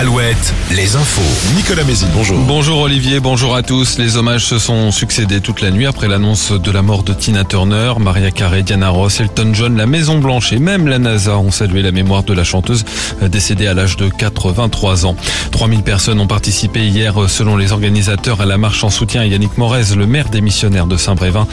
Alouette, les infos. Nicolas Mézil, bonjour. Bonjour Olivier, bonjour à tous. Les hommages se sont succédés toute la nuit après l'annonce de la mort de Tina Turner, Maria Carey, Diana Ross, Elton John, la Maison Blanche et même la NASA ont salué la mémoire de la chanteuse décédée à l'âge de 83 ans. 3000 personnes ont participé hier selon les organisateurs à la marche en soutien à Yannick Morez, le maire des missionnaires de Saint-Brévin.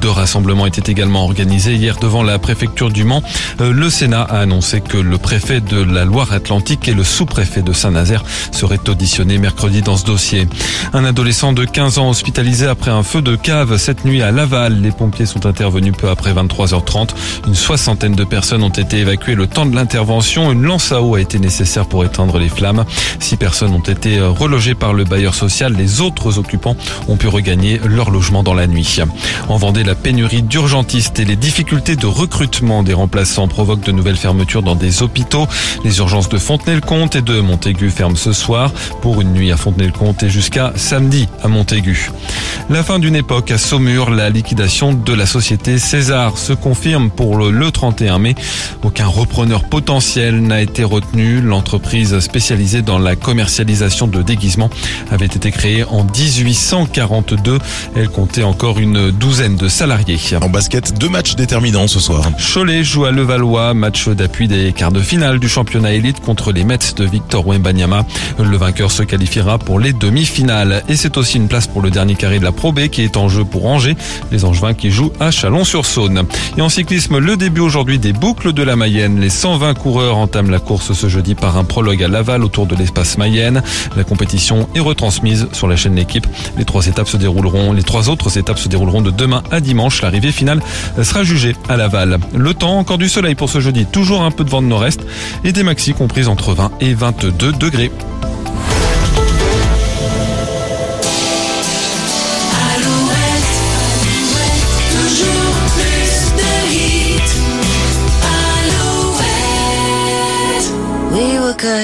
Deux rassemblements étaient également organisés hier devant la préfecture du Mans. Le Sénat a annoncé que le préfet de la Loire-Atlantique et le sous-préfet de Saint-Nazaire serait auditionné mercredi dans ce dossier. Un adolescent de 15 ans hospitalisé après un feu de cave cette nuit à Laval. Les pompiers sont intervenus peu après 23h30. Une soixantaine de personnes ont été évacuées le temps de l'intervention. Une lance à eau a été nécessaire pour éteindre les flammes. Six personnes ont été relogées par le bailleur social. Les autres occupants ont pu regagner leur logement dans la nuit. En Vendée, la pénurie d'urgentistes et les difficultés de recrutement des remplaçants provoquent de nouvelles fermetures dans des hôpitaux. Les urgences de Fontenay-le-Comte et de Montaigu ferment ce soir pour une nuit à Fontenay-le-Comte et jusqu'à samedi à Montaigu. La fin d'une époque à Saumur, la liquidation de la société César se confirme pour le 31 mai. Aucun repreneur potentiel n'a été retenu. L'entreprise spécialisée dans la commercialisation de déguisements avait été créée en 1842. Elle comptait encore une douzaine de salariés. En basket, deux matchs déterminants ce soir. Cholet joue à Levallois, match d'appui des quarts de finale du championnat élite contre les Mets de Victor Wembanyama. Le vainqueur se qualifiera pour les demi-finales. Et c'est aussi une place pour le dernier carré de la Pro B qui est en jeu pour Angers. Les Angevins qui jouent à Chalon-sur-Saône. Et en cyclisme, le début aujourd'hui des boucles de la Mayenne. Les 120 coureurs entament la course ce jeudi par un prologue à Laval autour de l'espace Mayenne. La compétition est retransmise sur la chaîne L'équipe. Les trois étapes se dérouleront, les trois autres étapes se dérouleront de demain à dimanche. L'arrivée finale sera jugée à Laval. Le temps, encore du soleil pour ce jeudi. Toujours un peu de vent de nord-est et des maxis comprises entre 20 et 22 degrés. We were good.